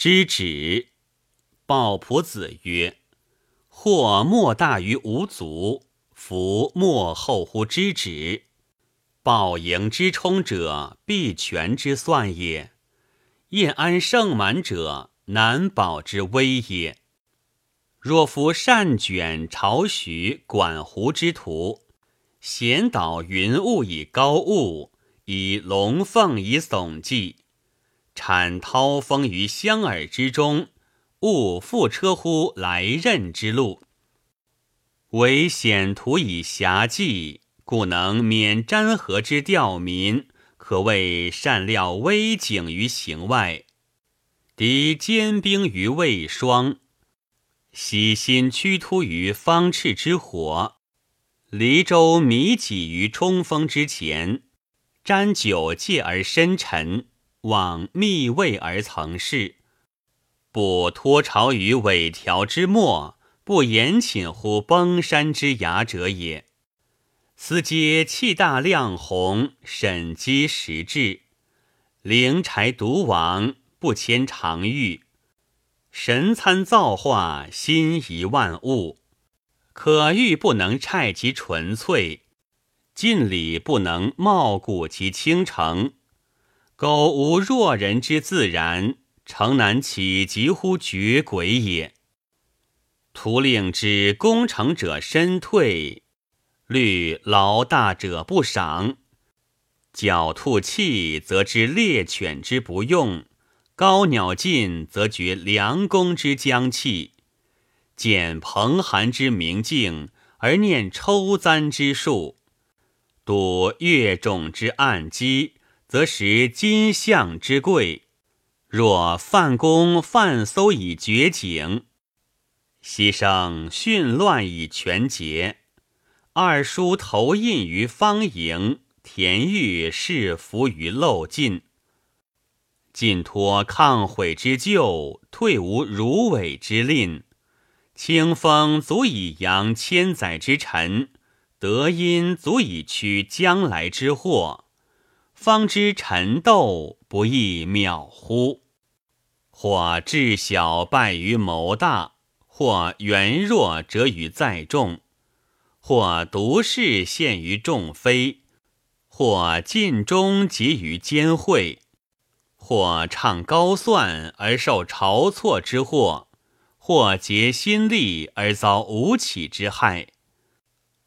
知止。鲍仆子曰：“或莫大于无足，夫莫厚乎知止。报盈之冲者，必全之算也；宴安盛满者，难保之危也。若夫善卷巢许管湖之徒，咸导云雾以高物，以龙凤以耸迹，产涛风于香耳之中。”勿复车乎来任之路，唯险途以狭计，故能免沾河之钓民，可谓善料危景于行外，敌坚兵于未霜，喜心屈突于方赤之火，离舟迷己于冲锋之前，沾酒戒而深沉，往密位而曾事。不托巢于尾条之末，不严寝乎崩山之崖者也。斯皆气大量宏，审机实质，灵柴独王，不迁常欲，神参造化，心仪万物。可欲不能拆其纯粹，尽理不能冒古其倾城。苟无若人之自然。诚难岂急乎绝鬼也。徒令之攻城者身退，虑劳大者不赏。狡兔气，则知猎犬之不用；高鸟尽，则觉良弓之将弃。见蓬寒之明镜，而念抽簪之术；睹月种之暗机，则识金相之贵。若范公范搜以绝景，牺牲训乱以全节，二叔投印于方营，田玉侍服于漏尽，尽托抗悔之咎，退无如尾之吝。清风足以扬千载之尘，德音足以驱将来之祸。方知陈斗不亦渺乎？或智小败于谋大，或圆弱折于载众，或独事陷于众非，或尽忠结于奸会，或唱高算而受晁错之祸，或竭心力而遭吴起之害，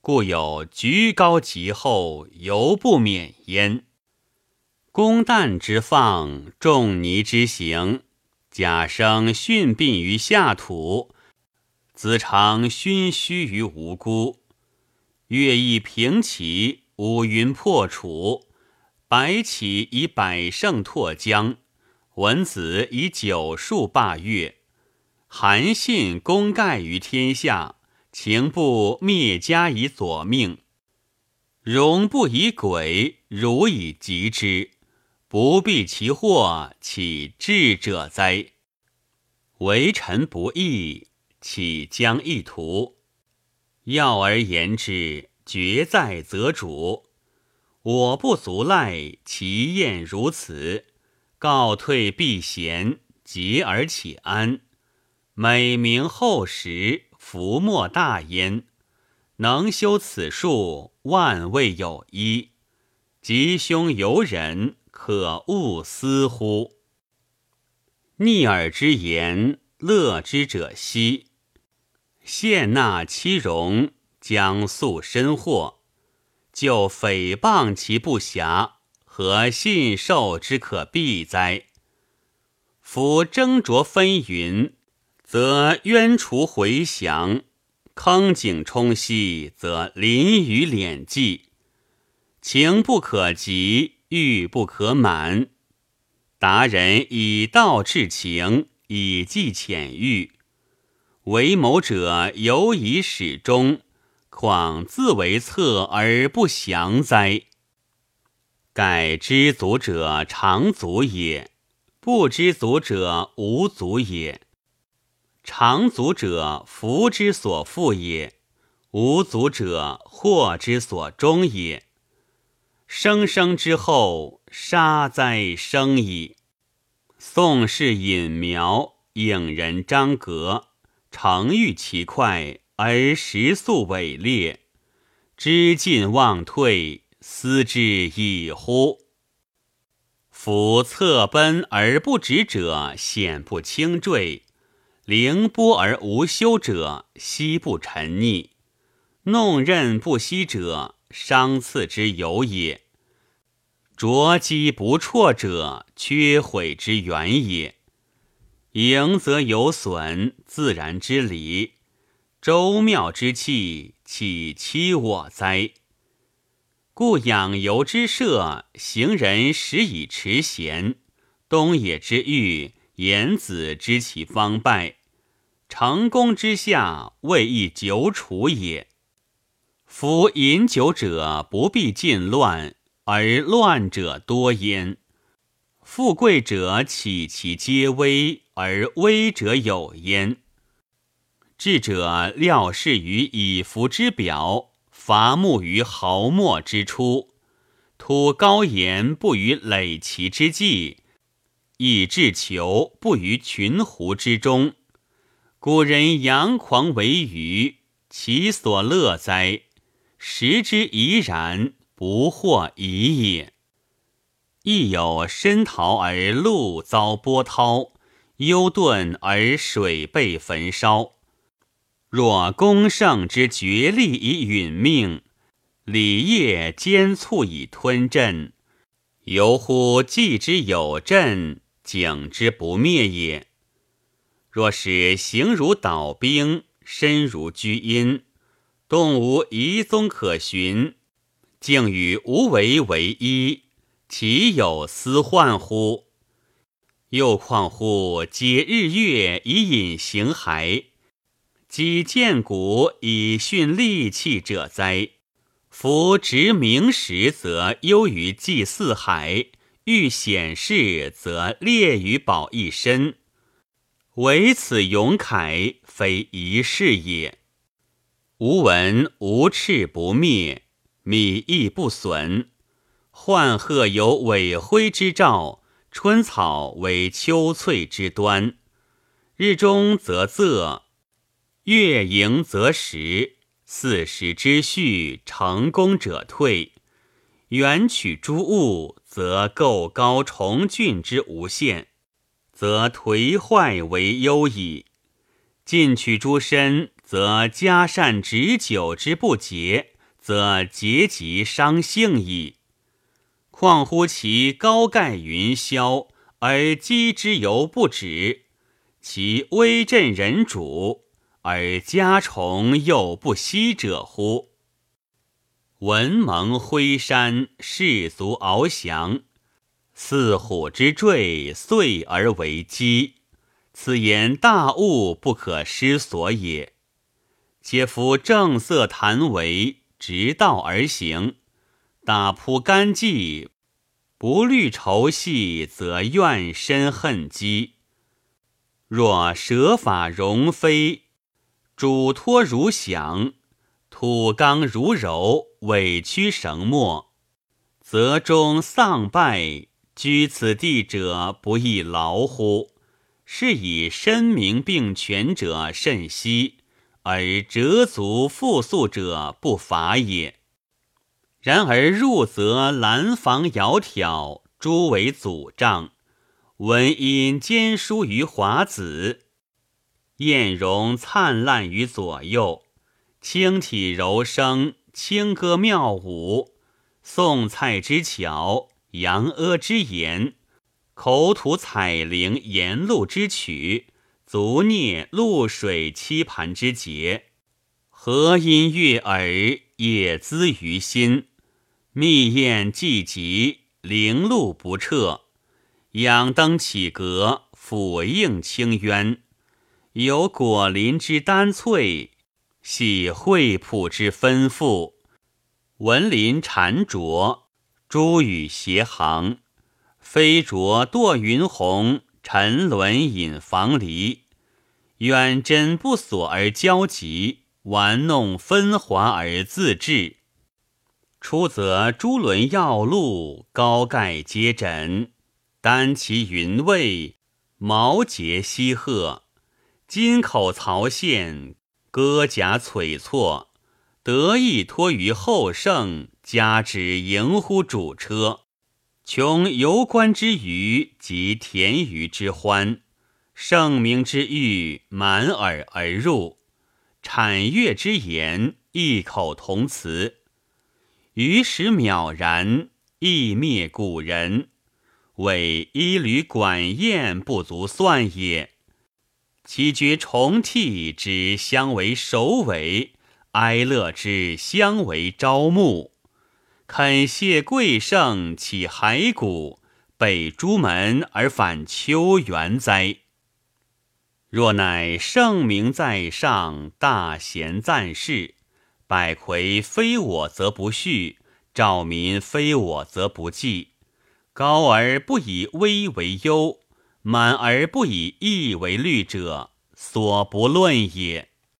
故有居高极厚，犹不免焉。公旦之放，仲尼之行，假生殉殡于下土，子常熏虚于无辜。乐毅平齐，五云破楚，白起以百胜拓江，文子以九数霸越，韩信功盖于天下，情不灭家以左命，荣不以鬼，汝以极之。不避其祸，岂智者哉？为臣不义，岂将一图？要而言之，决在则主。我不足赖，其宴如此，告退避嫌，节而且安。美名厚实，福莫大焉。能修此术，万未有一。吉凶由人。可恶思乎？逆耳之言，乐之者息。献纳其容，将诉身祸。就诽谤其不暇，何信受之可避哉？夫斟酌纷纭，则冤除回降；坑井冲溪，则淋雨敛迹。情不可及。欲不可满，达人以道治情，以计浅欲。为谋者犹以始终，况自为策而不详哉？盖知足者常足也，不知足者无足也。常足者福之所负也，无足者祸之所终也。生生之后，杀哉生矣！宋氏隐苗，影人张阁，成欲其快，而时速伟烈。知进忘退，思之矣乎！夫侧奔而不止者，险不轻坠；凌波而无休者，息不沉溺；弄刃不息者，伤刺之有也。着机不辍者，缺毁之源也。盈则有损，自然之理。周妙之气，岂欺我哉？故养游之社，行人始以持贤；东野之欲，言子知其方败。成功之下，未易久处也。夫饮酒者，不必尽乱，而乱者多焉。富贵者岂其皆危，而危者有焉。智者料事于以服之表，伐木于毫末之初，吐高言不于累其之际，以至求不于群狐之中。古人阳狂为愚，其所乐哉？时之怡然，不惑已也。亦有深陶而路遭波涛，幽遁而水被焚烧。若公胜之绝力以殒命，礼业兼促以吞镇，犹乎计之有阵，景之不灭也。若使形如导兵，身如居阴，动无遗踪可寻，竟与无为为一，岂有思患乎？又况乎解日月以隐形骸？己见骨以训利器者哉？夫执明时，则优于祭四海；欲显示，则列于保一身。唯此勇楷，非一事也。吾闻无赤不灭，米亦不损。幻鹤有尾灰之兆，春草为秋翠之端。日中则仄。月盈则食，四时之序，成功者退。远取诸物，则构高重峻之无限，则颓坏为忧矣；近取诸身，则嘉善执久之不节，则节极伤性矣。况乎其高盖云霄，而击之犹不止；其威震人主。而家虫又不息者乎？文蒙辉山，士卒翱翔，似虎之坠，遂而为基。此言大物不可失所也。且夫正色谈为，直道而行，打扑干绩，不虑愁系，则怨深恨积。若舍法容非。主托如响，土刚如柔，委屈绳墨，则终丧败。居此地者，不亦劳乎？是以身名并全者甚稀，而折足复宿者不乏也。然而入则兰房窈窕，诸为阻障。闻因兼书于华子。艳容灿烂于左右，轻体柔声，轻歌妙舞，宋蔡之巧，杨阿之言，口吐彩铃，言露之曲，足蹑露水期盘之节，和音悦耳，也滋于心。密宴既极，零露不彻，仰灯起阁，俯映清渊。有果林之丹翠，喜惠浦之芬馥，文林缠着，珠雨斜行，飞着堕云虹，沉沦引房篱。远真不索而交急，玩弄分华而自治。出则珠轮耀路，高盖皆枕，丹其云蔚，毛节西鹤，金口曹县，戈甲璀璨，得意托于后圣，加之迎乎主车，穷游观之余，及田鱼之欢，盛名之誉满耳而入，产乐之言异口同词，于时渺然，亦灭古人。为一缕管宴不足算也，其绝重替之相为首尾，哀乐之相为朝暮。肯谢贵圣起骸骨，北朱门而返秋园哉？若乃圣明在上，大贤赞世，百魁非我则不恤，兆民非我则不济。高而不以危为忧，满而不以义为虑者，所不论也。